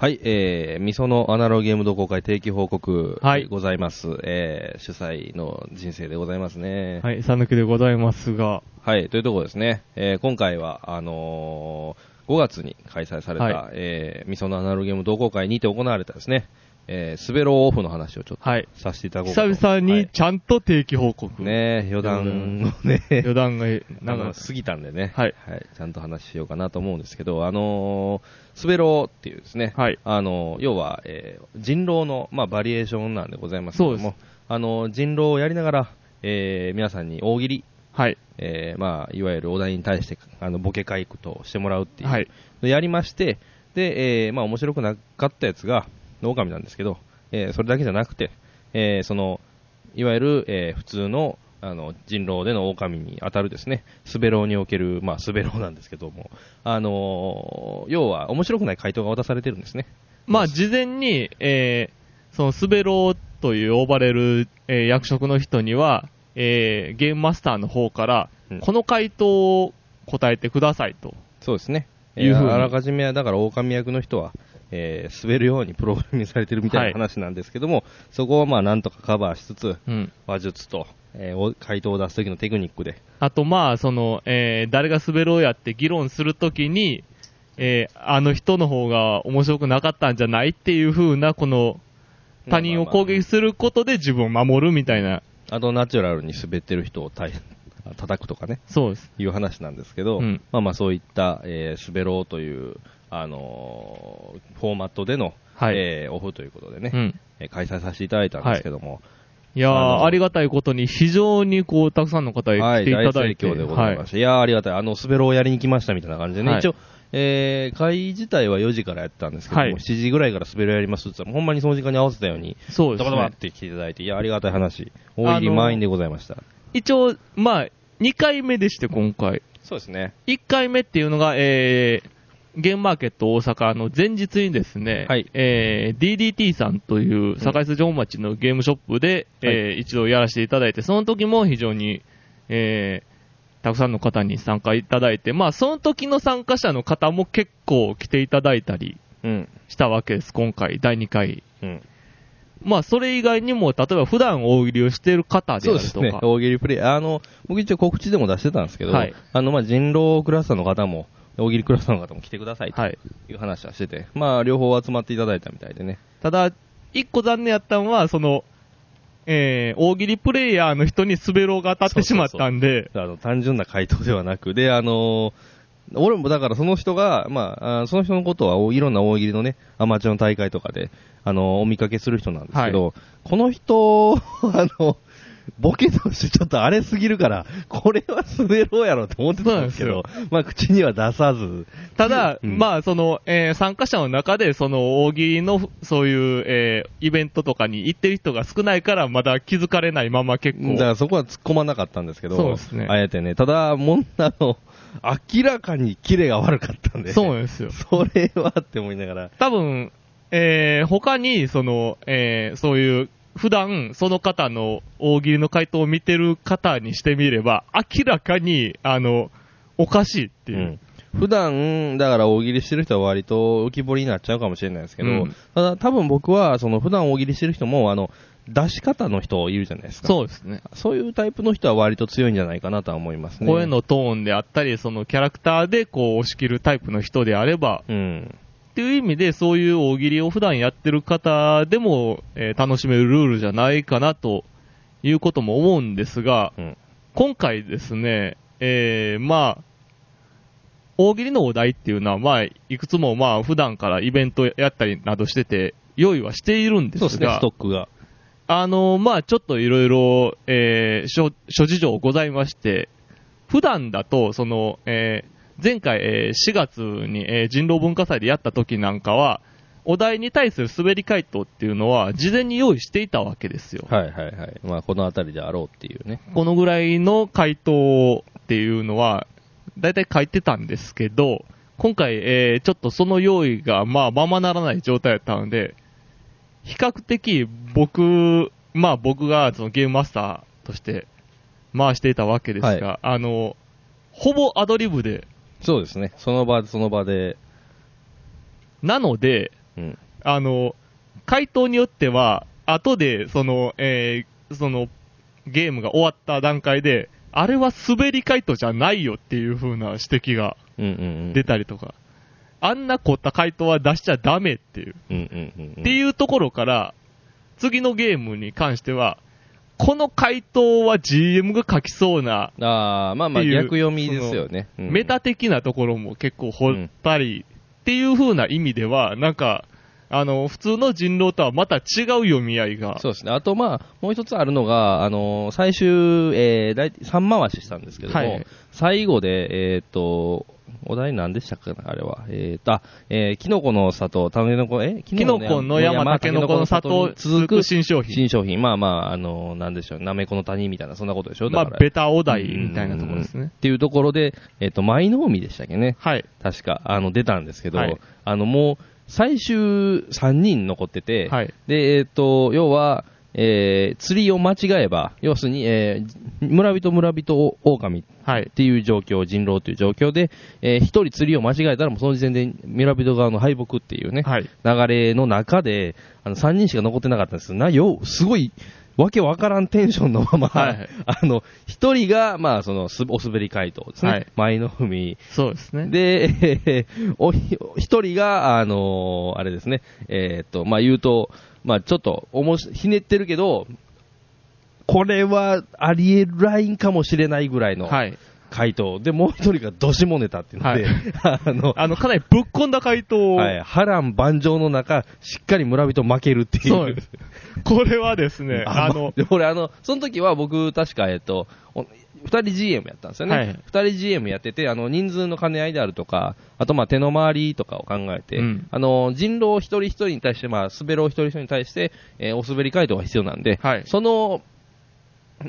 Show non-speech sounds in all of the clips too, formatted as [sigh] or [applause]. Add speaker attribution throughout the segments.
Speaker 1: はい、えー、みそのアナログゲーム同好会定期報告
Speaker 2: はい
Speaker 1: でございます。えー、主催の人生でございますね。
Speaker 2: はい、さぬきでございますが、
Speaker 1: はい、というところですね。えー、今回は、あのー、5月に開催された、
Speaker 2: はい
Speaker 1: えー、みそのアナログゲーム同好会にて行われたですね、えー、スベローオフの話をちょっと
Speaker 2: はい。
Speaker 1: させていただこうかと。
Speaker 2: 久々
Speaker 1: はい
Speaker 2: にちゃんと定期報告。
Speaker 1: ね余談をね、
Speaker 2: 余談が、
Speaker 1: な
Speaker 2: なんんか、
Speaker 1: か過ぎたんでね、
Speaker 2: はい
Speaker 1: ちゃんと話しようかなと思うんですけど、あのー、スベローっていうですね、
Speaker 2: はい。
Speaker 1: あのー要は、えー人狼の、まあ、バリエーションなんでございますけども
Speaker 2: そうで、
Speaker 1: あのー人狼をやりながら、えー皆さんに大喜利、
Speaker 2: はい。
Speaker 1: えーまあ、いわゆるお題に対して、あの、ボケ回答をしてもらうっていう、
Speaker 2: はい。
Speaker 1: やりまして、で、えーまあ、面白くなかったやつが、狼なんですけど、えーそれだけじゃなくて、えーその、いわゆる、えー普通の、あの、人狼での狼に当たるですね、スベローにおける、まあ、スベローなんですけども、あのー要は、面白くない回答が渡されてるんですね。
Speaker 2: まあ、事前に、えー、その、スベローという呼ばれる、えー役職の人には、えー、ゲームマスターの方から、
Speaker 1: うん
Speaker 2: この回答を答えてくださいと。
Speaker 1: そうですね。え
Speaker 2: いうふうに
Speaker 1: ーあらかじめ、だから、狼役の人は、えー滑るようにプログラミングされてるみたいな話なんですけども、そこをまあ、なんとかカバーしつつ、
Speaker 2: うん。
Speaker 1: 話術と、えーお回答を出す時のテクニックで、
Speaker 2: あと、まあ、その、えー誰が滑ろうやって議論するときに、えーあの人の方が面白くなかったんじゃないっていう風な、この、他人を攻撃することで自分を守るみたいな、
Speaker 1: あとナチュラルに滑ってる人をた叩くとかね、
Speaker 2: そうです。
Speaker 1: いう話なんですけど、
Speaker 2: うん
Speaker 1: まあまあそういった、えー滑ろうという、あのーフォーマットでの、
Speaker 2: はい
Speaker 1: えーオフということでね、
Speaker 2: うん。
Speaker 1: えー開催させていただいたんですけども、
Speaker 2: いやー、
Speaker 1: あ
Speaker 2: りがたいことに非常にこう、たくさんの方
Speaker 1: はい、
Speaker 2: に来ていただいて。
Speaker 1: 況でございました。い、やーありがたい。あの、滑ろうをやりに来ましたみたいな感じでね、
Speaker 2: はい
Speaker 1: 一応、えー会自体は4時からやってたんですけども、
Speaker 2: はい
Speaker 1: 7時ぐらいから滑ろうやりますって言ったら、ほんまにその時間に合わせたように、
Speaker 2: そうです
Speaker 1: ドバドバっ
Speaker 2: ね。
Speaker 1: て来ていただいて、いや、ありがたい話。大喜利満員でございました。
Speaker 2: 一応、まあ、2回目でして、今回。
Speaker 1: そうですね。
Speaker 2: 1回目っていうのが、えー、ゲームマーケット大阪の前日にですね、
Speaker 1: はい
Speaker 2: えー、DDT さんという堺筋本町のゲームショップで、えー一度やらせていただいて、その時も非常に、えー、たくさんの方に参加いただいて、まあ、その時の参加者の方も結構来ていただいたり
Speaker 1: うん。
Speaker 2: したわけです、今回、第2回。
Speaker 1: うん。
Speaker 2: まあ、それ以外にも、例えば普段大喜利をしている方で
Speaker 1: そうですね。
Speaker 2: あるとか、
Speaker 1: 大喜利プレイ。あの、僕一応告知でも出してたんですけど、
Speaker 2: はい
Speaker 1: あの、まあ、人狼クラスターの方も、大喜利クラスの方も来てくださいと
Speaker 2: はい。
Speaker 1: いう話はしてて、まあ、両方集まっていただいたみたいでね。
Speaker 2: ただ、一個残念やったのは、その、えー、大喜利プレイヤーの人に滑ろうが当たってしまったんで、
Speaker 1: あの、単純な回答ではなく、で、あの俺もだからその人が、まあ、あその人のことはおいろんな大喜利のね、アマチュアの大会とかで、あのお見かけする人なんですけど、この人、[laughs] あの、ボケとしてちょっと荒れすぎるから、これは滑ろうやろと思ってたんですけど、まあ口には出さず、
Speaker 2: ただ、
Speaker 1: うん。
Speaker 2: まあ、その、えー参加者の中で、その、大喜利の、そういう、えーイベントとかに行ってる人が少ないから、まだ気づかれないまま結構。
Speaker 1: だからそこは突っ込まなかったんですけど、
Speaker 2: そうですね。
Speaker 1: あえてね、ただ、もんあの、明らかにキレが悪かったんで、
Speaker 2: そうですよ。
Speaker 1: それはって思いながら、
Speaker 2: 多分、えー他に、その、えーそういう、普段、その方の大喜利の回答を見てる方にしてみれば、明らかに、あの、おかしいっていう。
Speaker 1: うん普段、だから大喜利してる人は割と浮き彫りになっちゃうかもしれないですけど、
Speaker 2: うん
Speaker 1: ただ多分僕は、その普段大喜利してる人も、あの、出し方の人いるじゃないですか。
Speaker 2: そうですね。
Speaker 1: そういうタイプの人は割と強いんじゃないかなとは思いますね。
Speaker 2: 声のトーンであったり、そのキャラクターでこう押し切るタイプの人であれば、
Speaker 1: うん。
Speaker 2: っていう意味でそういう大喜利を普段やってる方でも、えー楽しめるルールじゃないかなということも思うんですが、
Speaker 1: うん。
Speaker 2: 今回ですね、えーまあ、大喜利のお題っていうのは、まあ、いくつもまあ、普段からイベントやったりなどしてて、用意はしているんで
Speaker 1: そうですすね、
Speaker 2: が
Speaker 1: スト、ックが。
Speaker 2: あの、まあ、ちょっといろいろ、えー諸、諸事情ございまして、普段だと、その、えー前回、えー4月に、えー人狼文化祭でやった時なんかは、お題に対する滑り回答っていうのは、事前に用意していたわけですよ。
Speaker 1: はいはいはい。まあ、この辺りであろうっていうね。
Speaker 2: このぐらいの回答っていうのは、だいたい書いてたんですけど、今回、えーちょっとその用意が、まあ、ままならない状態だったので、比較的僕、まあ僕がそのゲームマスターとして回していたわけですが、あの、ほぼアドリブで、
Speaker 1: そうですね。その場その場で、
Speaker 2: なので、
Speaker 1: うん。
Speaker 2: あの、回答によっては、後で、その、えーその、ゲームが終わった段階で、あれは滑り回答じゃないよっていう風な指摘が。出たりとか、あんな凝った回答は出しちゃダメっていう。っていうところから、次のゲームに関しては、この回答は GM が書きそうな、
Speaker 1: ああ、まあまあ逆読みですよね。うん
Speaker 2: メタ的なところも結構掘ったり、っていう風な意味では、なんか、あの、普通の人狼とはまた違う読み合いが、
Speaker 1: そうですね。あと、まあ、もう一つあるのが、あの、最終、えー、大体3回ししたんですけども、
Speaker 2: はい
Speaker 1: 最後で、えっ、と、お題何でしたっけな、あれは。えっ、と、あ、えー、キノコの里、タネノコ、え？
Speaker 2: キノコの山、タケノコの里
Speaker 1: に続く
Speaker 2: 新商品。
Speaker 1: 新商品。まあまあ、あの、なんでしょう、なめこの谷みたいな、そんなことでしょ？
Speaker 2: まあベタお題みたいなところですね。
Speaker 1: っていうところで、えっ、と、舞の海でしたっけね。
Speaker 2: はい。
Speaker 1: 確か、あの、出たんですけど、
Speaker 2: はい
Speaker 1: あの、もう、最終3人残ってて、
Speaker 2: はい。
Speaker 1: で、えっ、と、要は、えー、釣りを間違えば、要するに、えー、村人村人狼っ
Speaker 2: はい。
Speaker 1: ていう状況、人狼という状況で、えー、一人釣りを間違えたらもうその時点で村人側の敗北っていうね、
Speaker 2: はい。
Speaker 1: 流れの中で、あの、3人しか残ってなかったんですな、よ、すごい、わけわからんテンションのまま、
Speaker 2: はい [laughs]
Speaker 1: あの、一人が、まあ、その、すお滑り回答ですね。
Speaker 2: はい
Speaker 1: 舞の海。
Speaker 2: そうですね。
Speaker 1: で、え [laughs] ーおひ一人が、あのーあれですね、えーっと、まあ、言うと、まあ、ちょっと、おもし、ひねってるけど、これはあり得るラインかもしれないぐらいの
Speaker 2: はい。
Speaker 1: 回答。で、もう一人がどしもネタっていうので、[laughs] あの、
Speaker 2: あの、かなりぶっ込んだ回答を、
Speaker 1: はい、波乱万丈の中、しっかり村人負けるっていう。
Speaker 2: そう。これはですね、あの、
Speaker 1: で俺、あの、その時は僕、確か、えっと、お二人 GM やったんですよね。
Speaker 2: はい
Speaker 1: 二人 GM やってて、あの、人数の兼ね合いであるとか、あと、まあ、手の回りとかを考えて、
Speaker 2: うん
Speaker 1: あの、人狼一人一人に対して、まあ、滑ろう一人一人に対して、えーお滑り回答が必要なんで、
Speaker 2: はい
Speaker 1: その、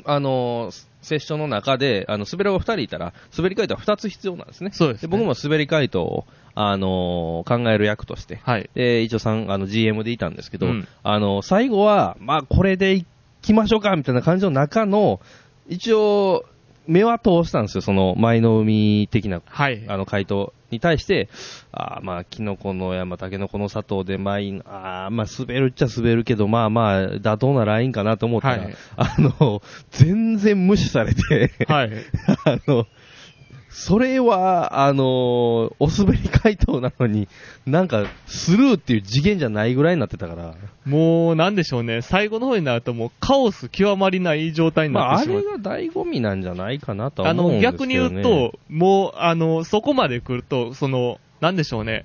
Speaker 1: あの、セッションの中で、あの、滑ろう二人いたら、滑り回答は二つ必要なんですね。
Speaker 2: そうですね
Speaker 1: 僕も滑り回答を、あの考える役として、
Speaker 2: はい。
Speaker 1: で、一応さん、あの、GM でいたんですけど、
Speaker 2: うん
Speaker 1: あの、最後は、まあ、これで行きましょうか、みたいな感じの中の、一応、目は通したんですよ、その、舞の海的な、
Speaker 2: はい。
Speaker 1: あの、回答に対して、あーまあ、キノコの山、タケノコの砂糖で、舞、あーまあ、滑るっちゃ滑るけど、まあまあ、妥当なラインかなと思ったら、
Speaker 2: はい
Speaker 1: あの、全然無視されて、
Speaker 2: はい。[laughs]
Speaker 1: あの、それは、あのお滑り回答なのに、なんか、スルーっていう次元じゃないぐらいになってたから、
Speaker 2: もう、なんでしょうね、最後の方になるともうカオス極まりない状態に
Speaker 1: まあ、あ
Speaker 2: なってしまう。
Speaker 1: れが醍醐味なんじゃないかなとは
Speaker 2: あの、
Speaker 1: 思うんですけど、
Speaker 2: 逆
Speaker 1: ね。
Speaker 2: に言うと、もう、あの、そこまで来ると、その、なんでしょうね、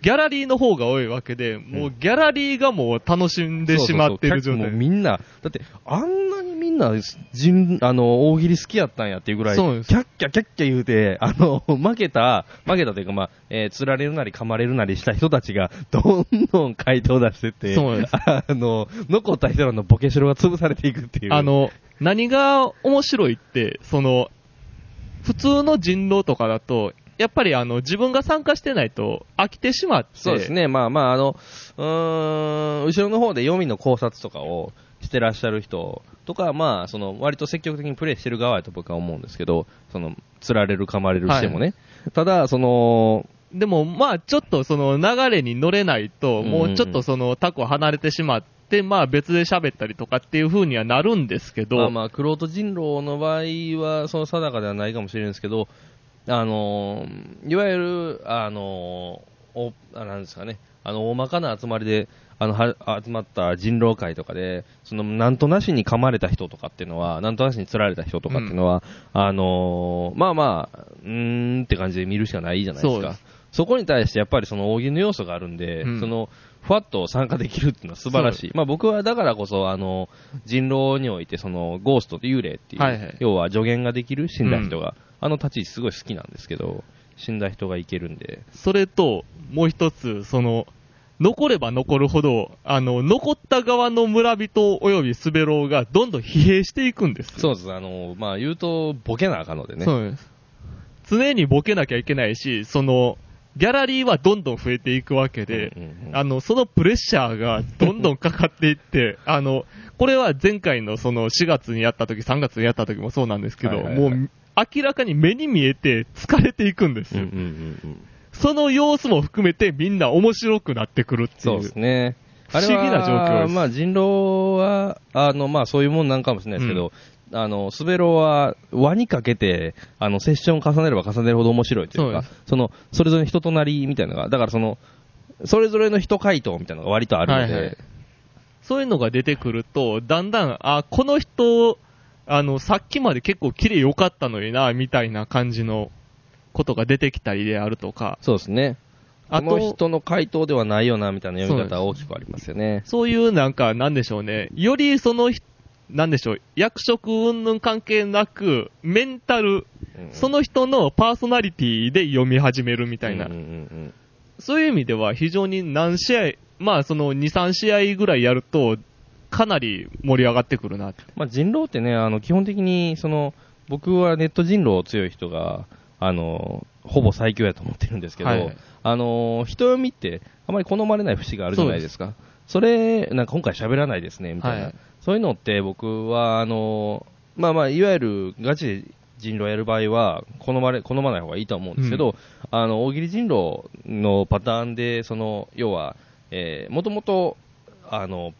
Speaker 2: ギャラリーの方が多いわけで、もうギャラリーがもう楽しんでしまってる状態。
Speaker 1: そうそうそうもうみんな、だって、あんなにみんな、人、あの、大喜利好きやったんやっていうぐらい、キャッキャキャッキャ言うて、あの、[laughs] 負けた、負けたというか、まあ、えー釣られるなり噛まれるなりした人たちが、[laughs] どんどん回答出してって、
Speaker 2: そうです [laughs]
Speaker 1: あの、残った人らのボケしろが潰されていくっていう。
Speaker 2: あ、の、何が面白いって、その、普通の人狼とかだと、やっぱりあの、自分が参加してないと飽きてしまって、
Speaker 1: そうですね、まあまあ、あの、うーん、後ろの方で読みの考察とかをしてらっしゃる人とか、まあ、その、割と積極的にプレイしてる側やと僕は思うんですけど、その、釣られる、噛まれるしてもね。ただ、その、
Speaker 2: でも、まあ、ちょっとその流れに乗れないと、もうちょっとそのタコ離れてしまって、まあ別で喋ったりとかっていう風にはなるんですけど、
Speaker 1: まあまあ、クロート人狼の場合は、その定かではないかもしれないですけど、あのーいわゆる、あのーお、あなんですかね、あの、大まかな集まりで、あの、は集まった人狼会とかで、その、なんとなしに噛まれた人とかっていうのは、なんとなしに釣られた人とかっていうのは、あのーまあまあ、うーんって感じで見るしかないじゃないですか。
Speaker 2: そ
Speaker 1: こに対してやっぱりその大喜利の要素があるんで、
Speaker 2: うん。
Speaker 1: その、ふわっと参加できるっていうのは素晴らしい。まあ僕はだからこそ、あの、人狼においてその、ゴーストと幽霊っていう、
Speaker 2: はいはい。
Speaker 1: 要は助言ができる死んだ人が、あの立ち位置すごい好きなんですけど、死んだ人がいけるんで、
Speaker 2: それと、もう一つ、その、残れば残るほど、あの、残った側の村人及びスベローがどんどん疲弊していくんですよ。
Speaker 1: そうです。あの、まあ言うと、ボケなあかんのでね。
Speaker 2: そうです。常にボケなきゃいけないし、その、ギャラリーはどんどん増えていくわけで、
Speaker 1: うんうんうん
Speaker 2: あの、そのプレッシャーがどんどんかかっていって、[laughs] あの、これは前回のその4月にやった時、3月にやった時もそうなんですけど、もう明らかに目に見えて疲れていくんですよ。
Speaker 1: うんうんうんうん
Speaker 2: その様子も含めてみんな面白くなってくるっていう。
Speaker 1: そうですね。
Speaker 2: 不思議な状況です
Speaker 1: まあ人狼は、あの、まあそういうもんなんかもしれないですけど、あの、スベロは輪にかけて、あの、セッションを重ねれば重ねるほど面白いというか
Speaker 2: そ
Speaker 1: その、それぞれの人となりみたいなのが、だからその、それぞれの人回答みたいなのが割とあるので、
Speaker 2: はいはいそういうのが出てくると、だんだん、あ、この人、あの、さっきまで結構綺麗良かったのにな、みたいな感じのことが出てきたりであるとか、
Speaker 1: そうですね。
Speaker 2: あ
Speaker 1: この
Speaker 2: と、
Speaker 1: 人の回答ではないよな、みたいな読み方は大きくありますよね。
Speaker 2: そういうなんか、なんでしょうね、よりその人、なんでしょう、役職云々関係なく、メンタル、
Speaker 1: うん。
Speaker 2: その人のパーソナリティで読み始めるみたいな。
Speaker 1: うん、うんうん
Speaker 2: そういう意味では非常に何試合、まあその2、3試合ぐらいやると、かなり盛り上がってくるな。
Speaker 1: まあ、人狼ってね、あの、基本的に、その、僕はネット人狼強い人が、あの、ほぼ最強やと思ってるんですけど、
Speaker 2: はい。
Speaker 1: あの、人読みって、あまり好まれない節があるじゃないですか。それ、なんか今回喋らないですね、みたいな。
Speaker 2: はい
Speaker 1: そういうのって僕は、あの、まあまあ、いわゆるガチで人狼やる場合は、好まれ、好まない方がいいとは思うんですけど、あの、大喜利人狼のパターンで、その、要は、えー、もともと、あの、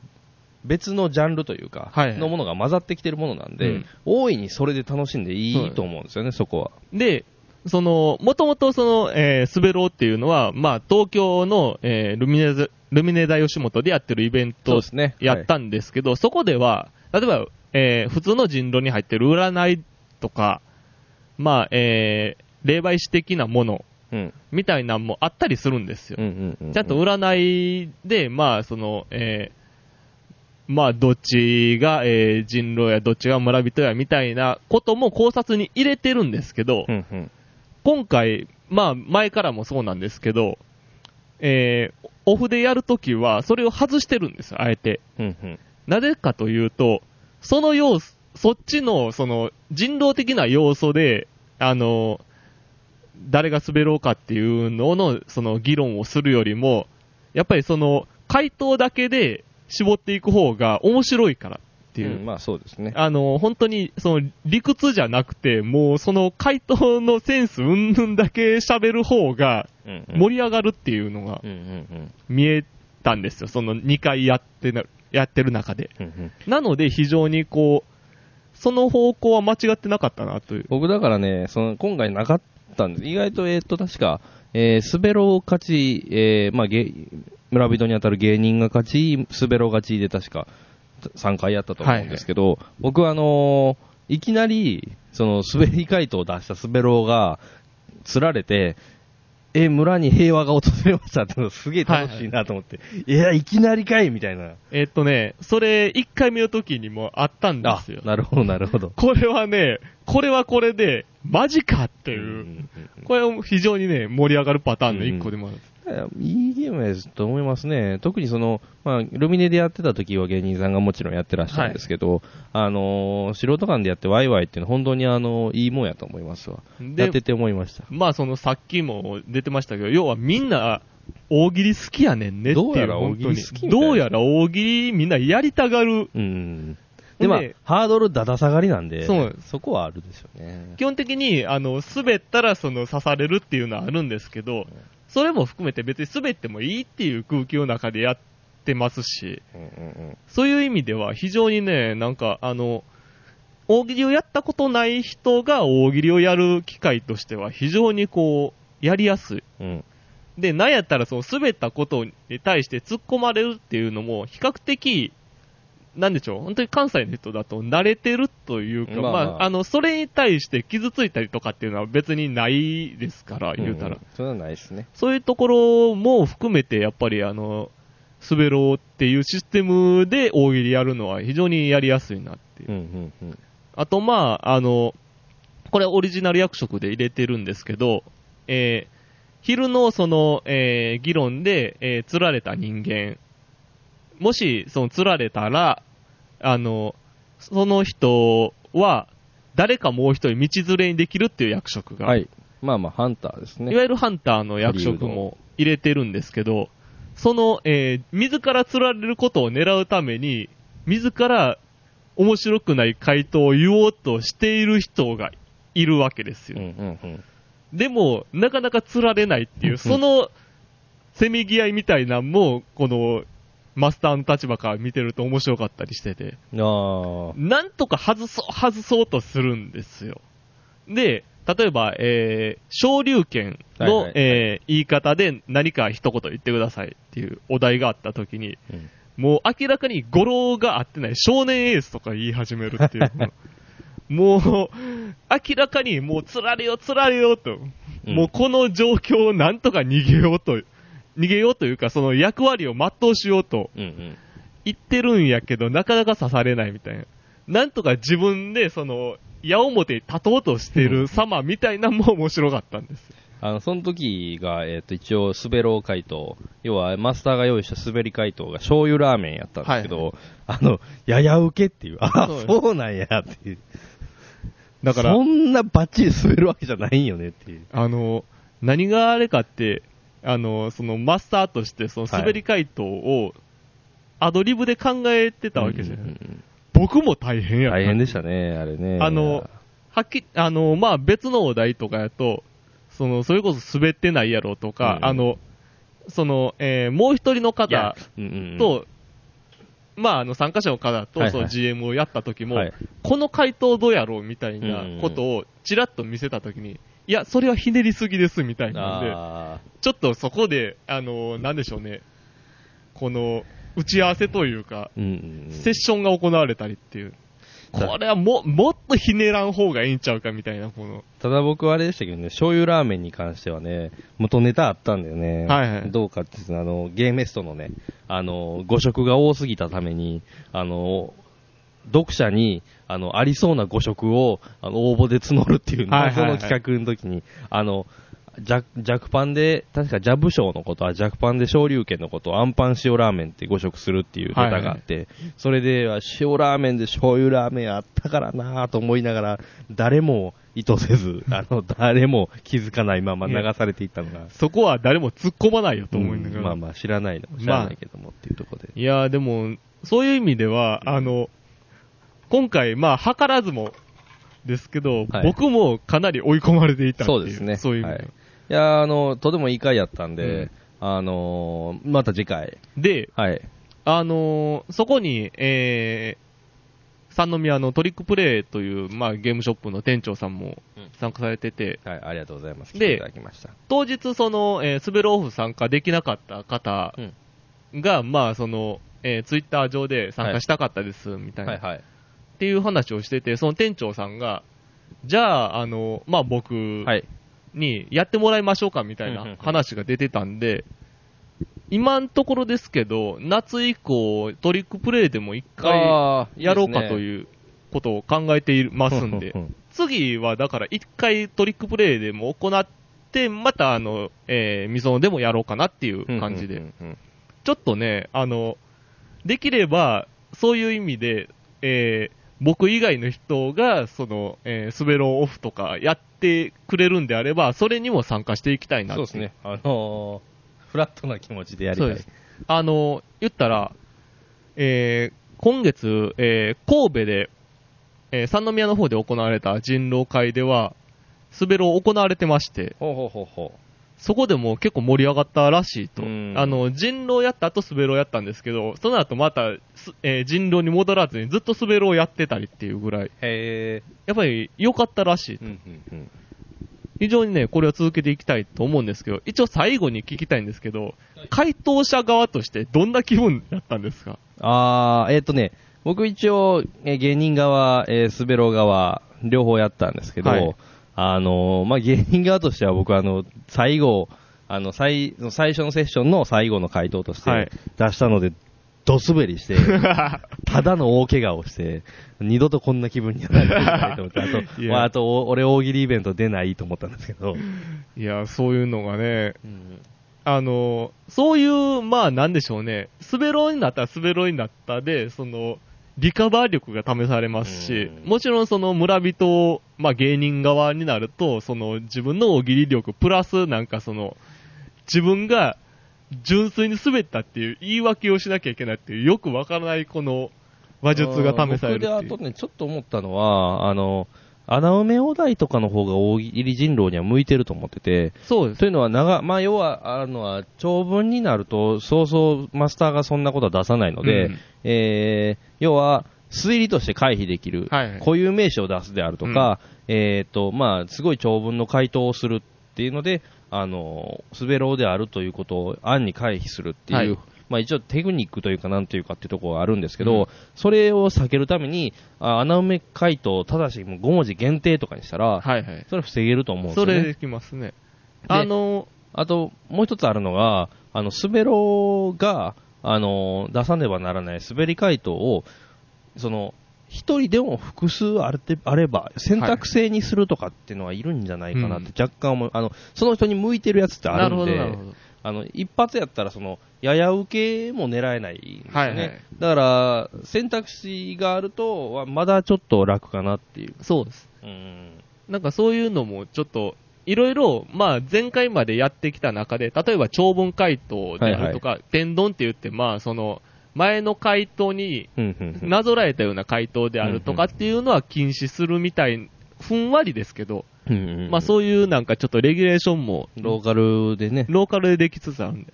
Speaker 1: 別のジャンルというか、
Speaker 2: はいはい。
Speaker 1: のものが混ざってきてるものなんで、
Speaker 2: うん。
Speaker 1: 大いにそれで楽しんでいいと思うんですよね、そこは。
Speaker 2: で、その、もともとその、えー、スベローっていうのは、まあ、東京の、えールミネズ、ルミネ大吉本でやってるイベント
Speaker 1: そうですね。
Speaker 2: やったんですけど、そこでは、例えば、えー普通の人狼に入ってる占いとか、まあ、えー霊媒師的なもの。みたいなんもあったりするんですよ。
Speaker 1: うんうんうん。
Speaker 2: ちゃんと占いで、まあ、その、えーまあ、どっちが、えー人狼やどっちが村人やみたいなことも考察に入れてるんですけど、
Speaker 1: うんうん。
Speaker 2: 今回、まあ、前からもそうなんですけど、えーオフでやるときは、それを外してるんですよ、あえて。
Speaker 1: うんうん。
Speaker 2: なぜかというと、その要素、そっちの、その、人狼的な要素で、あの、誰が滑ろうかっていうのの、その議論をするよりも、やっぱりその、回答だけで絞っていく方が面白いからっていう。
Speaker 1: うんまあそうですね。
Speaker 2: あの、本当に、その、理屈じゃなくて、もう、その回答のセンス、うんぬんだけ喋る方が、盛り上がるっていうのが見えたんですよ。その2回やってな、やってる中で。
Speaker 1: うんうんうん。
Speaker 2: なので、非常にこう、その方向は間違ってなかったなという。
Speaker 1: 僕だからね、その、今回なかったんです。意外と、えーっと、確か、えー、スベロ勝ち、えー、まあ、ゲ村人に当たる芸人が勝ち、スベロ勝ちで確か3回やったと思うんですけど、僕はあのーいきなり、その、滑り回答を出したスベロが、釣られて、え、村に平和が訪れましたってのがすげえ楽しいなと思って、いや、いきなりかいみたいな。
Speaker 2: えっとね、それ、1回目の時にもあったんで
Speaker 1: あ
Speaker 2: すよ、。
Speaker 1: なるほど、なるほど。
Speaker 2: これはね、これはこれで、マジかっていう。
Speaker 1: うんうんうん
Speaker 2: これは非常にね、盛り上がるパターンの1個でもある。
Speaker 1: いやいいゲームですと思いますね。特にその、まあ、ルミネでやってた時は芸人さんがもちろんやってらっしゃるんですけど、あのー素人間でやってワイワイっていうのは本当にあのいいもんやと思いますわ。
Speaker 2: で
Speaker 1: やってて思いました。
Speaker 2: まあそのさっきも出てましたけど、要はみんな大喜利好きやねんねっていう。
Speaker 1: どうやら大喜利好き
Speaker 2: どうやら大喜利みんなやりたがる。
Speaker 1: うん。で、まあ
Speaker 2: で、
Speaker 1: ハードルだだ下がりなんで、
Speaker 2: そう
Speaker 1: そこはあるでしょうね。
Speaker 2: 基本的に、あの、滑ったらその刺されるっていうのはあるんですけど、それも含めて別に滑ってもいいっていう空気の中でやってますし、
Speaker 1: うんうんうん
Speaker 2: そういう意味では非常にね、なんかあの、大喜利をやったことない人が大喜利をやる機会としては非常にこう、やりやすい。
Speaker 1: うん。
Speaker 2: で、なんやったらその滑ったことに対して突っ込まれるっていうのも比較的、なんでしょう、本当に関西の人だと慣れてるというか、まあ、
Speaker 1: まあまあ
Speaker 2: あの、それに対して傷ついたりとかっていうのは別にないですから、言うたら。
Speaker 1: んんそれはないですね。
Speaker 2: そういうところも含めて、やっぱりあの、滑ろうっていうシステムで大喜利やるのは非常にやりやすいなっていう。
Speaker 1: うんうんうん。
Speaker 2: あと、まあ、あの、これオリジナル役職で入れてるんですけど、えー昼のその、えー議論で、えー釣られた人間、もし、その釣られたら、あの、その人は、誰かもう一人道連れにできるっていう役職が、
Speaker 1: はい。まあまあ、ハンターですね。
Speaker 2: いわゆるハンターの役職も入れてるんですけど、その、えー自ら釣られることを狙うために、自ら面白くない回答を言おうとしている人がいるわけですよ。
Speaker 1: うんうんうん。
Speaker 2: でも、なかなか釣られないっていう、[laughs] その、せめぎ合いみたいなんも、この、マスターの立場から見てると面白かったりしてて、
Speaker 1: ああ。
Speaker 2: なんとか外そう、外そうとするんですよ。で、例えば、えー、昇竜拳の、
Speaker 1: はいはい
Speaker 2: えー言い方で何か一言言ってくださいっていうお題があった時に、
Speaker 1: うん
Speaker 2: もう明らかに語呂が合ってない少年エースとか言い始めるっていう。[laughs] もう、明らかにもう釣られよ、釣られよと。
Speaker 1: うん
Speaker 2: もうこの状況をなんとか逃げようと、逃げようというか、その役割を全うしようと
Speaker 1: うんうん。
Speaker 2: 言ってるんやけど、なかなか刺されないみたいな。なんとか自分で、その、矢面に立とうとしている様みたいなのも面白かったんです。
Speaker 1: あの、その時が、えっ、と、一応、滑ろう回答。要は、マスターが用意した滑り回答が醤油ラーメンやったんですけど、あの、やや受けっていう、ああ、
Speaker 2: そうです
Speaker 1: そうなんやっていう。[laughs]
Speaker 2: だから
Speaker 1: そ、んなバッチリ滑るわけじゃないんよねっていう。
Speaker 2: あの、何があれかって、あの、そのマスターとして、その滑り回答を、アドリブで考えてたわけじゃない。
Speaker 1: うん
Speaker 2: 僕も大変やった
Speaker 1: 大変でしたね、あれね。
Speaker 2: あの、はっきあの、まあ、別のお題とかやと、その、それこそ滑ってないやろとか、
Speaker 1: うん
Speaker 2: あの、その、えーもう一人の方
Speaker 1: うんうんうん。
Speaker 2: と、まあ、あの、参加者の方と、
Speaker 1: はいはい。
Speaker 2: その GM をやった時も、
Speaker 1: はい。
Speaker 2: この回答どうやろうみたいなことを、ちらっと見せた時に、いや、それはひねりすぎです、みたいなんで、
Speaker 1: あ
Speaker 2: ちょっとそこで、あの、なんでしょうね、この、打ち合わせというか、
Speaker 1: ーうんうんうん
Speaker 2: セッションが行われたりっていう。これはも、もっとひねらん方がいいんちゃうかみたいな、この。
Speaker 1: ただ僕はあれでしたけどね、醤油ラーメンに関してはね、元ネタあったんだよね。
Speaker 2: はいはい
Speaker 1: どうかっていうとあの、ゲーメストのね、あの、誤色が多すぎたために、あの、読者に、あの、ありそうな誤色を、あの、応募で募るっていう
Speaker 2: はいはいはい。
Speaker 1: 謎の企画の時に、あの、弱弱パンで、確かジャブ賞のことは弱パンで昇竜拳のことをアンパン塩ラーメンって誤色するっていうネタがあって、それで塩ラーメンで醤油ラーメンあったからなぁと思いながら、誰も意図せず、あの、誰も気づかないまま流されていったのが、
Speaker 2: そこは誰も突っ込まないよと思いながら。
Speaker 1: うん。まあまあ知らないのも知らないけどもっていうところで。
Speaker 2: いやーでも、そういう意味では、あの、今回、まあ、図らずもですけど、
Speaker 1: はい
Speaker 2: 僕もかなり追い込まれていたっていう。
Speaker 1: そうですね。
Speaker 2: そういう意味では。
Speaker 1: はいいやーあの、とてもいい回やったんで、
Speaker 2: うん
Speaker 1: あのーまた次回、
Speaker 2: で、
Speaker 1: はい。
Speaker 2: あのーそこに、えー、三宮のトリックプレイという、まあ、ゲームショップの店長さんも
Speaker 1: うん
Speaker 2: 参加されてて、
Speaker 1: はい、ありがとうございます。来
Speaker 2: で
Speaker 1: ていただきました。
Speaker 2: 当日、その、えー、スベルオフ参加できなかった方が、まあ、その、えー、ツイッター上で参加したかったです、みたいな、
Speaker 1: はいはい。
Speaker 2: っていう話をしてて、その店長さんが、じゃあ、あの、まあ、僕
Speaker 1: はい。
Speaker 2: にやってもらいましょうかみたいなん話が出てたんで、今のところですけど、夏以降、トリックプレイでも一回
Speaker 1: あー
Speaker 2: やろうかと
Speaker 1: う
Speaker 2: いうことを考えていますんで
Speaker 1: う、ん
Speaker 2: 次はだから一回トリックプレイでも行って、またあの、えー、みそのでもやろうかなっていう感じで。ちょっとね、あの、できれば、そういう意味で、えー僕以外の人が、その、えー、スベローオフとかやってくれるんであれば、それにも参加していきたいな
Speaker 1: そうですね。あのーフラットな気持ちでやりたい。
Speaker 2: そうです。あの、言ったら、えー今月、えー神戸で、えー三宮の方で行われた人狼会では、スベロー行われてまして、
Speaker 1: ほうほうほうほ
Speaker 2: そこでも結構盛り上がったらしいと。
Speaker 1: うん
Speaker 2: あの、人狼やった後スベローやったんですけど、その後また、すえー人狼に戻らずにずっとスベローやってたりっていうぐらい、
Speaker 1: う。へ
Speaker 2: やっぱり良かったらしい
Speaker 1: ー。。うんうんうん。
Speaker 2: 非常にね、これを続けていきたいと思うんですけど、一応最後に聞きたいんですけど、回答者側としてどんな気分だったんですか？
Speaker 1: あー、えっ、とね、僕一応、えー芸人側、えー、スベロ側、両方やったんですけど、
Speaker 2: はい
Speaker 1: あのーまあ、芸人側としては僕あの、最後、あの、最、最初のセッションの最後の回答とし
Speaker 2: はい。
Speaker 1: て出したので、ドスベリして、[laughs] ただの大怪我をして、二度とこんな気分にはなりたいと思って、あと、[laughs] まあ、あと、お俺大喜利イベント出ないと思ったんですけど、
Speaker 2: いや、そういうのがね、あの、そういう、まあなんでしょうね、滑ろうになったら滑ろうになったで、その、リカバー力が試されますし、
Speaker 1: うん
Speaker 2: もちろんその村人、まあ芸人側になると、その自分の大喜利力、プラスなんかその、自分が純粋に滑ったっていう言い訳をしなきゃいけないっていう、よくわからないこの話術が試されるっていう。
Speaker 1: 僕であとね、ちょっと思ったのは、あの、穴埋めお題とかの方が大喜利人狼には向いてると思ってて、
Speaker 2: そうです。
Speaker 1: というのは長、まあ要は、あのは、長文になると、そうそうマスターがそんなことは出さないので、
Speaker 2: うん。
Speaker 1: えー、要は、推理として回避できる、
Speaker 2: はいはい。
Speaker 1: 固有名詞を出すであるとか、えっ、と、まあ、すごい長文の回答をするっていうので、あの、滑ろうであるということを案に回避するっていう、
Speaker 2: はい
Speaker 1: まあ一応テクニックというかなんというかっていうところがあるんですけど、
Speaker 2: うん
Speaker 1: それを避けるために、あ穴埋め回答、ただしもう5文字限定とかにしたら、
Speaker 2: はいはい。
Speaker 1: それ防げると思うんですよね。
Speaker 2: それできますね。あの、
Speaker 1: あと、もう一つあるのが、あの、滑ろうが、あの、出さねばならない滑り回答を、その、一人でも複数あれてあれば、選択制にするとかっていうのはいるんじゃないかなって若干思う、あの、その人に向いてるやつってあ
Speaker 2: なるほど、
Speaker 1: るんで、
Speaker 2: なるほど。
Speaker 1: あの、一発やったら、その、やや受けも狙えないんですよね。
Speaker 2: はいはい
Speaker 1: だから、選択肢があると、はまだちょっと楽かなっていう。
Speaker 2: そうです。
Speaker 1: うん。
Speaker 2: なんかそういうのもちょっと、いろいろ、まあ前回までやってきた中で、例えば長文回答であるとか、天丼って言って、まあその、前の回答になぞらえたような回答であるとかっていうのは禁止するみたい、ふんわりですけど、
Speaker 1: うんうんうん
Speaker 2: まあそういうなんかちょっとレギュレーションも、
Speaker 1: ローカルでね。
Speaker 2: ローカルでできつつあるんで。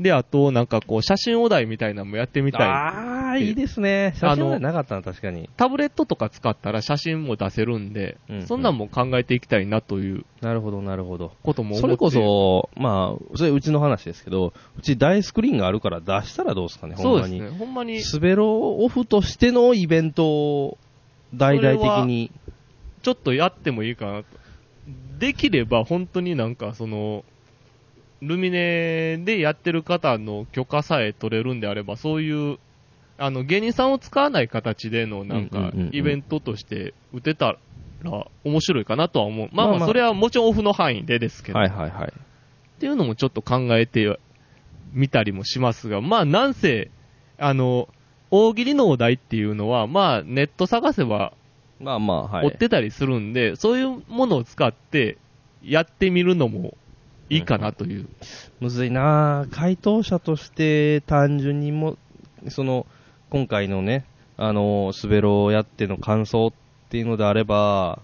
Speaker 2: で、あと、なんかこう、写真お題みたいなのもやってみたい。
Speaker 1: ああ、いいですね。写真はなかったな、確かに。
Speaker 2: タブレットとか使ったら写真も出せるんで、
Speaker 1: うんうん
Speaker 2: そんなんも考えていきたいなという
Speaker 1: なるほど、なるほど。
Speaker 2: ことも
Speaker 1: それこ、そ、まあ、それうちの話ですけど、うち大スクリーンがあるから出したらどうですかね、ほんまに。
Speaker 2: そうですね。ほんまに、
Speaker 1: スベロオフとしてのイベントを大々的に。
Speaker 2: ちょっとやってもいいかなと。できれば本当になんかその、ルミネでやってる方の許可さえ取れるんであれば、そういう、あの、芸人さんを使わない形でのなんかイベントとして打てたら面白いかなとは思う。まあまあそれはもちろんオフの範囲でですけど、
Speaker 1: はいはいはい。
Speaker 2: っていうのもちょっと考えてみたりもしますが、まあなんせ、あの、大喜利のお題っていうのは、まあネット探せば
Speaker 1: まあまあ、はい。
Speaker 2: 追ってたりするんで、そういうものを使ってやってみるのもいいかなという。
Speaker 1: むずいなぁ回答者として単純にも、その、今回のね、あの、スベロをやっての感想っていうのであれば、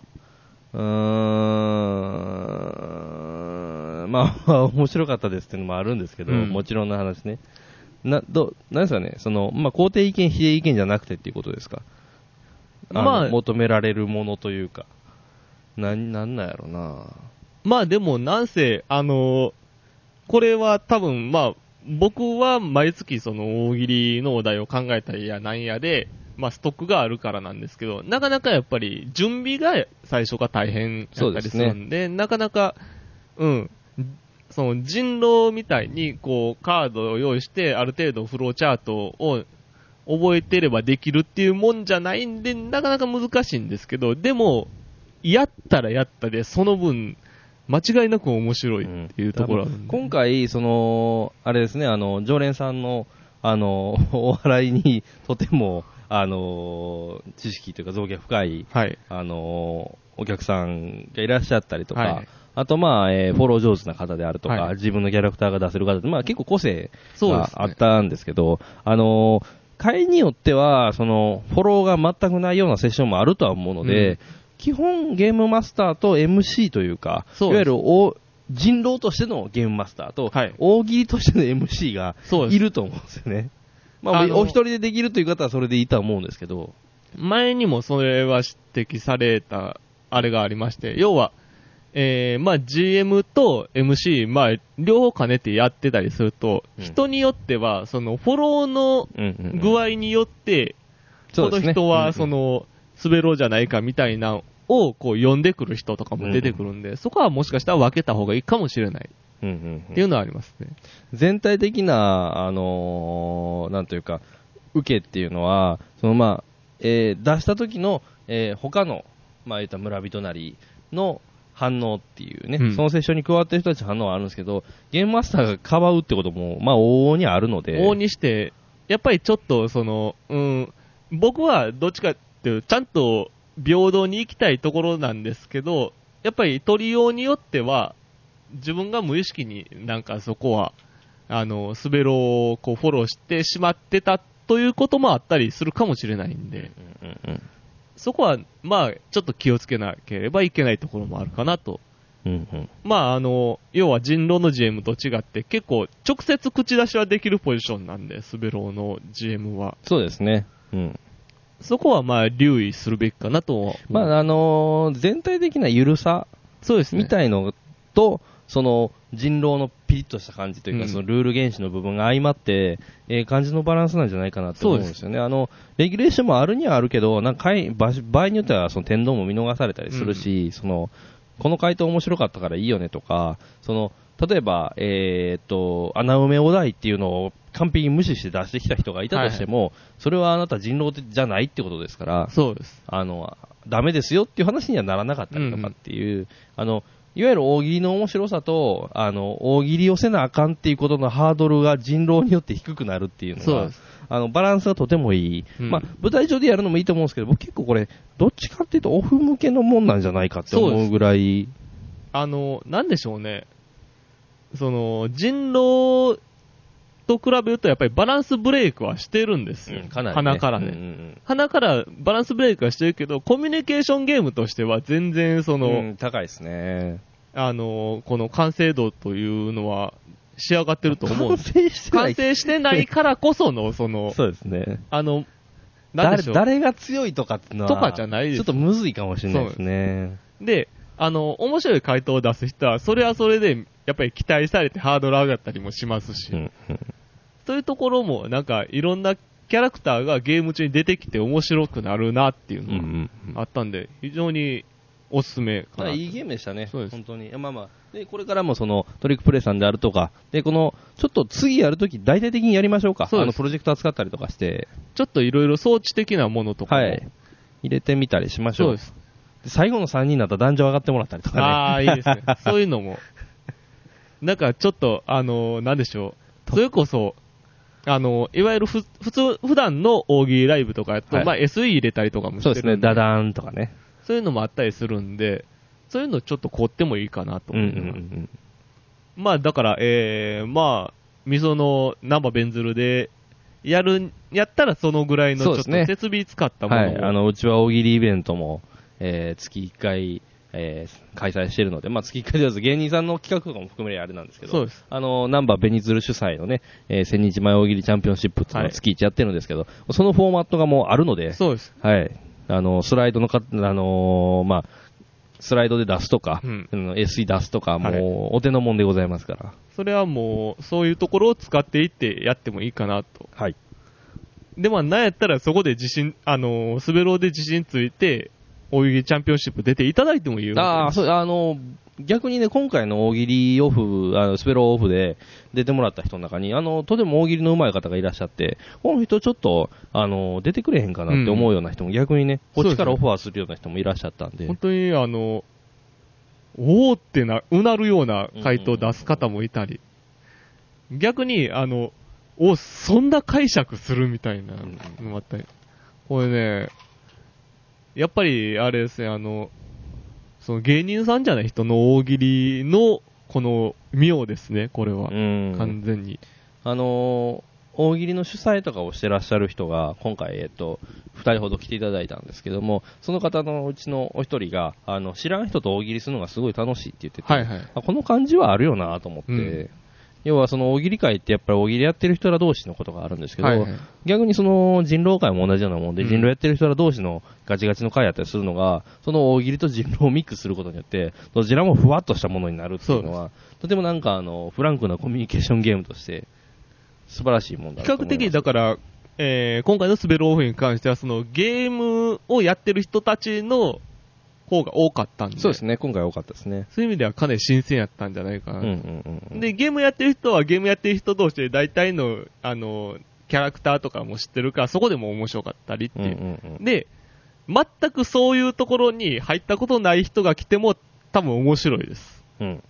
Speaker 1: うーん、まあまあ面白かったですっていうのもあるんですけど、
Speaker 2: うん
Speaker 1: もちろんの話ね。な、ど、なんですかね、その、まあ肯定意見、否定意見じゃなくてっていうことですか
Speaker 2: まあ
Speaker 1: 求められるものというか。なん、なんなんやろな
Speaker 2: まあでもなんせ、あのこれは多分、まあ、僕は毎月その大喜利のお題を考えたりやなんやで、まあストックがあるからなんですけど、なかなかやっぱり準備が最初が大変だったりするんで、なかなか、うん、その人狼みたいにこうカードを用意してある程度フローチャートを覚えてればできるっていうもんじゃないんで、なかなか難しいんですけど、でも、やったらやったで、その分、間違いなく面白いっていうところあるんで。
Speaker 1: 今回、その、あれですね、あの、常連さんの、あの、[laughs] お笑いにとても、あの、知識というか造形深い、
Speaker 2: はい。
Speaker 1: あの、お客さんがいらっしゃったりとか、
Speaker 2: はい。
Speaker 1: あと、まあ、えーフォロー上手な方であるとか、
Speaker 2: はい。
Speaker 1: 自分のキャラクターが出せる方で、まあ、結構個性があったんですけど、あの、会によっては、その、フォローが全くないようなセッションもあるとは思うので、
Speaker 2: うん。
Speaker 1: 基本ゲームマスターと MC というか、
Speaker 2: うです。
Speaker 1: わゆるお人狼としてのゲームマスターと、
Speaker 2: はい。
Speaker 1: 大喜利としての MC がいると思うんですよね。まあ、お一人でできるという方はそれでいいとは思うんですけど、
Speaker 2: 前にもそれは指摘された、あれがありまして、要は、えー、まあ GM と MC、まあ両方兼ねてやってたりすると、
Speaker 1: うん。
Speaker 2: 人によっては、そのフォローの具合によって、この
Speaker 1: そうですね。うんう
Speaker 2: 人は
Speaker 1: ん
Speaker 2: その、滑ろうじゃないかみたいなのをこう呼んでくる人とかも出てくるんで、そこはもしかしたら分けた方がいいかもしれない。
Speaker 1: うんうんうん。
Speaker 2: っていうのはありますね。
Speaker 1: 全体的な、あのーなんというか、受けっていうのは、そのまあ、えー出した時の、えー他の、まあ言ったら村人なりの反応っていうね、
Speaker 2: うん。
Speaker 1: そのセッションに加わってる人たちの反応はあるんですけど、ゲームマスターがかばうってことも、まあ往々にあるので、
Speaker 2: 往々にして、やっぱりちょっとその、うん、僕はどっちかっていうと、ちゃんと平等に行きたいところなんですけど、やっぱり取りようによっては、自分が無意識になんかそこは、あの、滑ろをこうフォローしてしまってたということもあったりするかもしれないんで、
Speaker 1: うんうん
Speaker 2: そこは、まあ、ちょっと気をつけなければいけないところもあるかなと。
Speaker 1: うんうん。
Speaker 2: まあ、あの、要は人狼の GM と違って、結構、直接口出しはできるポジションなんで、スベローの GM は。
Speaker 1: そうですね。うん。
Speaker 2: そこはまあ、留意するべきかなと。
Speaker 1: まあ、あのー全体的な緩さ
Speaker 2: そうですね。
Speaker 1: みたいのと、その人狼のピリッとした感じというか、
Speaker 2: うん
Speaker 1: そのルール原始の部分が相まって、ええ感じのバランスなんじゃないかなと思うんですよね。あの、レギュレーションもあるにはあるけど、なんか場場合によってはその天道も見逃されたりするし、その、この回答面白かったからいいよねとか、その、例えば、えーっと、穴埋めお題っていうのを完璧に無視して出してきた人がいたとしても、それはあなた人狼じゃないってことですから、
Speaker 2: そうです。
Speaker 1: あの、ダメですよっていう話にはならなかったりとかっていう、あの、いわゆる大喜利の面白さと、あの、大喜利をせなあかんっていうことのハードルが人狼によって低くなるっていうのが。あの、バランスがとてもいい。
Speaker 2: うん
Speaker 1: まあ、舞台上でやるのもいいと思うんですけど、僕結構これ、どっちかっていうとオフ向けのもんなんじゃないかって思うぐらい、
Speaker 2: あの、なんでしょうね。その、人狼と比べるとやっぱりバランスブレイクはしてるんですよ。
Speaker 1: うんかなり、ね。
Speaker 2: 鼻からね。
Speaker 1: うんうん
Speaker 2: 鼻からバランスブレイクはしてるけど、コミュニケーションゲームとしては全然その、
Speaker 1: うんうん高いですね。
Speaker 2: あの、この完成度というのは仕上がってると思うん
Speaker 1: 完
Speaker 2: です。
Speaker 1: 成してない
Speaker 2: 完成してないからこその、その、
Speaker 1: そうですね。
Speaker 2: あの、なんで
Speaker 1: 誰
Speaker 2: しょう。
Speaker 1: 誰が強いとかってのは、
Speaker 2: とかじゃないです
Speaker 1: ちょっとむずいかもしれないですね。
Speaker 2: で、あの、面白い回答を出す人は、それはそれで、やっぱり期待されてハードル上がったりもしますし、
Speaker 1: うんうん
Speaker 2: そういうところも、なんか、いろんなキャラクターがゲーム中に出てきて面白くなるなっていうの
Speaker 1: ん
Speaker 2: があったんで、非常におすすめかな。
Speaker 1: まあいいゲームでしたね、
Speaker 2: そうです
Speaker 1: 本当に。まあまあ、で、これからもそのトリックプレイさんであるとか、で、この、ちょっと次やるとき大体的にやりましょうか。あの、プロジェクター使ったりとかして、
Speaker 2: ちょっといろいろ装置的なものとかも、
Speaker 1: はい。入れてみたりしましょう。
Speaker 2: そうです。
Speaker 1: で最後の3人になったら男女上がってもらったりとかね。
Speaker 2: ああ、いいですね。そういうのも。なんかちょっと、あのなんでしょう。それこそ、あのいわゆるふ普通、普段の大喜利ライブとかやと、
Speaker 1: はい
Speaker 2: まあ SE 入れたりとかもしてるん
Speaker 1: そうですね、ダダーンとかね。
Speaker 2: そういうのもあったりするんで、そういうのちょっと凝ってもいいかなと
Speaker 1: うんうん。うん
Speaker 2: まあだから、えー、まあ、溝のナンバベンズルで、やる、やったらそのぐらいのちょっと
Speaker 1: そうですね
Speaker 2: 設備使った
Speaker 1: うん。
Speaker 2: ものを、
Speaker 1: はい。あの、うちは大喜利イベントも、えー、月1回、えー、開催してるので、まあ、月1回ではず芸人さんの企画とかも含めあれなんですけど、
Speaker 2: そうです。
Speaker 1: あの、ナンバーベニズル主催のね、えー、千日前大喜利チャンピオンシップっていうのを月1やってるんですけど、そのフォーマットがもうあるので、
Speaker 2: そうです。
Speaker 1: はい。あの、スライドのか、あのーまあ、スライドで出すとか、
Speaker 2: うん
Speaker 1: うん SE 出すとか、
Speaker 2: はい
Speaker 1: もう、お手のもんでございますから。
Speaker 2: それはもう、そういうところを使っていってやってもいいかなと。
Speaker 1: はい。
Speaker 2: で、まあ、なんやったらそこで自信、あのー、スベローで自信ついて、大喜利チャンピオンシップ出ていただいてもいいよ。
Speaker 1: ああ、そう、あの、逆にね、今回の大喜利オフ、あのスペロオフで出てもらった人の中に、あの、とても大喜利の上手い方がいらっしゃって、この人ちょっと、あの、出てくれへんかなって思うような人も逆にね、こっちからオファーするような人もいらっしゃったんで。
Speaker 2: 本当に、あの、おーってな、うなるような回答を出す方もいたり、逆に、あの、お、そんな解釈するみたいなのもあったり。これね、やっぱり、あれですね、あの、その芸人さんじゃない人の大喜利の、この、妙ですね、これは
Speaker 1: う。ん。
Speaker 2: 完全に。
Speaker 1: あのー大喜利の主催とかをしてらっしゃる人が、今回、えっと、二人ほど来ていただいたんですけども、その方のうちのお一人が、あの、知らん人と大喜利するのがすごい楽しいって言ってて、
Speaker 2: はいはい。
Speaker 1: あこの感じはあるよなと思って、
Speaker 2: うん
Speaker 1: 要はその大喜利会ってやっぱり大喜利やってる人ら同士のことがあるんですけど、
Speaker 2: はいはい。
Speaker 1: 逆にその人狼会も同じようなもんで、
Speaker 2: うん。
Speaker 1: 人狼やってる人ら同士のガチガチの会やったりするのが、その大喜利と人狼をミックスすることによって、どちらもふわっとしたものになるっていうのは、とてもなんかあの、フランクなコミュニケーションゲームとして、素晴らしいもんだ
Speaker 2: 比較。的、だから、えー今回のスベルオフに関しては、そのゲームをやってる人たちの方が多かったんで、
Speaker 1: そうですね、今回多かったですね。
Speaker 2: そういう意味ではかなり新鮮やったんじゃないかな。
Speaker 1: うんうんうんうん。
Speaker 2: で、ゲームやってる人はゲームやってる人同士で大体の、あの、キャラクターとかも知ってるから、そこでも面白かったりって
Speaker 1: うんう
Speaker 2: いう。
Speaker 1: んうん、
Speaker 2: で、全くそういうところに入ったことない人が来ても多分面白いです。
Speaker 1: うん。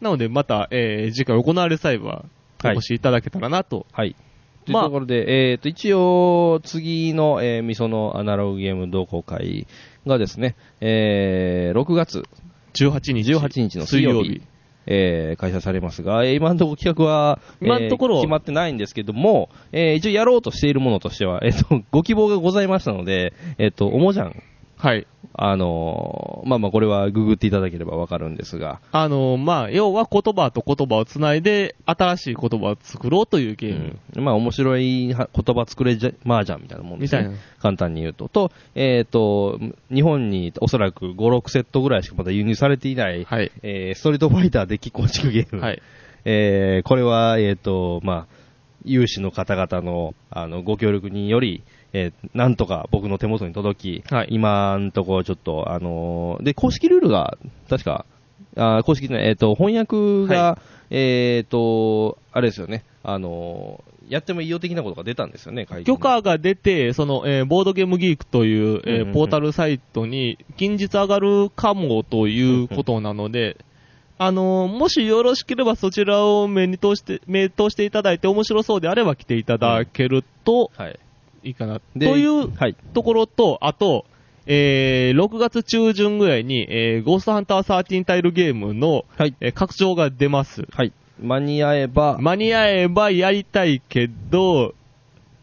Speaker 2: なので、また、えー次回行われる際は、お
Speaker 1: はい
Speaker 2: 越しいただけたらなと。
Speaker 1: はい。という
Speaker 2: まあ
Speaker 1: ところで、えっ、と、一応、次の、えー、みそのアナログゲーム同好会がですね、えー、6月
Speaker 2: 18日。
Speaker 1: 18日の水曜日。えー開催されますが、えー今のところ企画は、
Speaker 2: 今のところ
Speaker 1: えー決まってないんですけども、えー一応やろうとしているものとしては、えっ、と、ご希望がございましたので、えっ、と、おもじゃん、
Speaker 2: はい。
Speaker 1: あのーまあまあこれはググっていただければわかるんですが、
Speaker 2: あの、まあ、要は言葉と言葉をつないで、新しい言葉を作ろうというゲーム。
Speaker 1: うんまあ面白いは言葉作れじゃ、麻雀みたいなもんですね。
Speaker 2: みたいな
Speaker 1: 簡単に言うと。と、えっ、と、日本におそらく5、6セットぐらいしかまだ輸入されていない、
Speaker 2: はい。
Speaker 1: えーストリートファイターデッキ構築ゲーム。
Speaker 2: はい。
Speaker 1: えーこれは、えっ、と、まあ、有志の方々の、あの、ご協力により、えーなんとか僕の手元に届き、
Speaker 2: はい。
Speaker 1: 今んところちょっと、あのーで、公式ルールが、確か、あー公式の、えっ、と、翻訳が、
Speaker 2: は
Speaker 1: えっ、と、あれですよね、あのーやってもいいよ的なことが出たんですよね、
Speaker 2: 許可が出て、その、えーボードゲームギークという、えー
Speaker 1: うんうん。うん
Speaker 2: ポータルサイトに近日上がるかもということなので、あのーもしよろしければそちらを目に通して、目通していただいて面白そうであれば来ていただけると
Speaker 1: はい。
Speaker 2: いいかな。と
Speaker 1: で
Speaker 2: いう
Speaker 1: はい。
Speaker 2: ところと、あと、えー6月中旬ぐらいに、えーゴーストハンター13タイルゲームの、
Speaker 1: はい。
Speaker 2: えー拡張が出ます。
Speaker 1: はい。間に合えば、
Speaker 2: 間に合えばやりたいけど、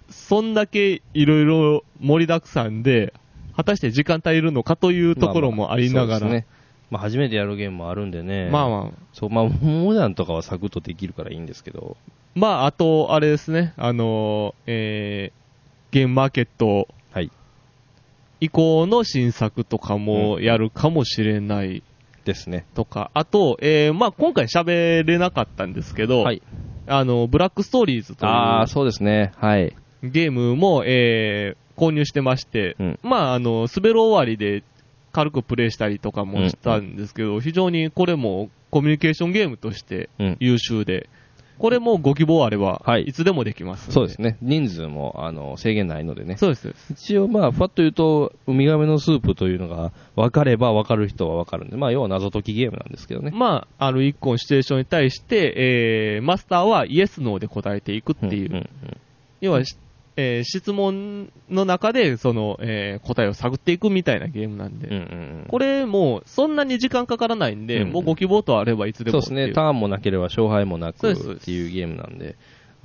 Speaker 2: そんだけいろいろ盛りだくさんで、果たして時間足りるのかというところもありながら、
Speaker 1: そうですね。まあ、初めてやるゲームもあるんでね。
Speaker 2: まあまあ、
Speaker 1: そう、まあ、モダンとかはサクッとできるからいいんですけど。
Speaker 2: まあ、あと、あれですね、あのーえー、ゲームマーケット
Speaker 1: はい。
Speaker 2: 以降の新作とかもやるかもしれない
Speaker 1: ですね。
Speaker 2: とか、あと、えー、まあ今回喋れなかったんですけど、
Speaker 1: はい。
Speaker 2: あの、ブラックストーリーズと
Speaker 1: ああ、
Speaker 2: い
Speaker 1: そうですね。はい。
Speaker 2: うゲームも、えー、購入してまして、
Speaker 1: うん
Speaker 2: まあ、あの、滑る終わりで軽くプレイしたりとかもしたんですけど、非常にこれもコミュニケーションゲームとして
Speaker 1: うん。
Speaker 2: 優秀で、これもご希望あれば、
Speaker 1: はい
Speaker 2: いつでもできます。
Speaker 1: そうです。ね。人数も、あの、制限ないのでね。
Speaker 2: そうです。
Speaker 1: 一応、まあ、ふわっと言うと、ウミガメのスープというのが分かれば分かる人は分かるんで、まあ、要は謎解きゲームなんですけどね。
Speaker 2: まあ、ある一個のシチュエーションに対して、えー、マスターはイエス、ノーで答えていくっていう、
Speaker 1: んんん
Speaker 2: 要は、しえー質問の中で、その、えー答えを探っていくみたいなゲームなんで、
Speaker 1: うんうんうん。
Speaker 2: これもう、そんなに時間かからないんで、
Speaker 1: うん
Speaker 2: もうご希望とあればいつでも
Speaker 1: そうですね。ターンもなければ勝敗もなくっていうゲームなんで、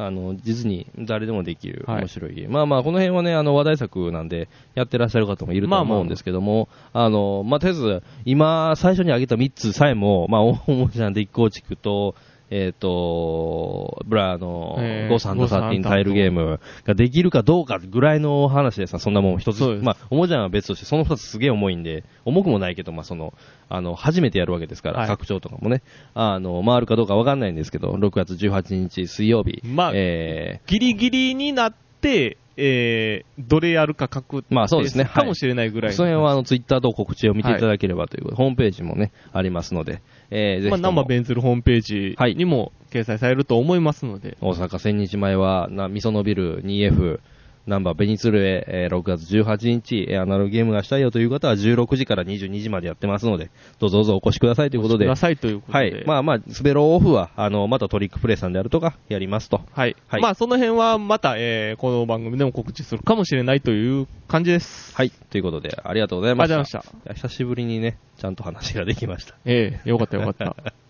Speaker 1: あの、実に誰でもできる
Speaker 2: はい。
Speaker 1: 面白いゲーム。まあまあ、この辺はね、あの、話題作なんで、やってらっしゃる方もいると
Speaker 2: まあまあ。
Speaker 1: 思うんですけども、あの、まあ、とりあえず、今、最初に挙げた3つさえも、まあ、おもちゃんデッキ構築と、えっ、と、ブラの、
Speaker 2: えー。
Speaker 1: ゴーサンド
Speaker 2: ゴーサン
Speaker 1: サーティンタイルゲームができるかどうかぐらいの話でさ、そんなもん一つまあ、おもちゃんは別として、その二つすげえ重いんで、重くもないけど、まあ、その、あの、初めてやるわけですから、
Speaker 2: はい。
Speaker 1: 拡張とかもね、あの、回るかどうかわかんないんですけど、6月18日水曜日、
Speaker 2: まあ
Speaker 1: え
Speaker 2: ギリギリになって、えー、どれやるか確
Speaker 1: まあそうですね。
Speaker 2: かもしれないぐら
Speaker 1: ー、
Speaker 2: いの。
Speaker 1: その辺はあの、ツイッターと告知を見ていただければということで、ホームページもね、ありますので、えー、ぜ
Speaker 2: まあ、
Speaker 1: ひとも。
Speaker 2: ナンバーベンツルホームページ
Speaker 1: はい。
Speaker 2: にも掲載されると思いますので、
Speaker 1: 大阪千日前は、な、みそのビル 2F、ナンバーベニツルへ、えー6月18日、えーアナログゲームがしたいよという方は16時から22時までやってますので、どうぞどうぞお越しくださいということで、
Speaker 2: くださいということで。
Speaker 1: はい。まあまあ、スベロオフは、あの、またトリックプレイさんであるとか、やりますと。
Speaker 2: はい。
Speaker 1: はい
Speaker 2: まあ、その辺はまた、えー、この番組でも告知するかもしれないという感じです。
Speaker 1: はい。ということで、ありがとうございました。
Speaker 2: ありがとうございました。
Speaker 1: 久しぶりにね、ちゃんと話ができました。
Speaker 2: ええよかったよかった。[laughs]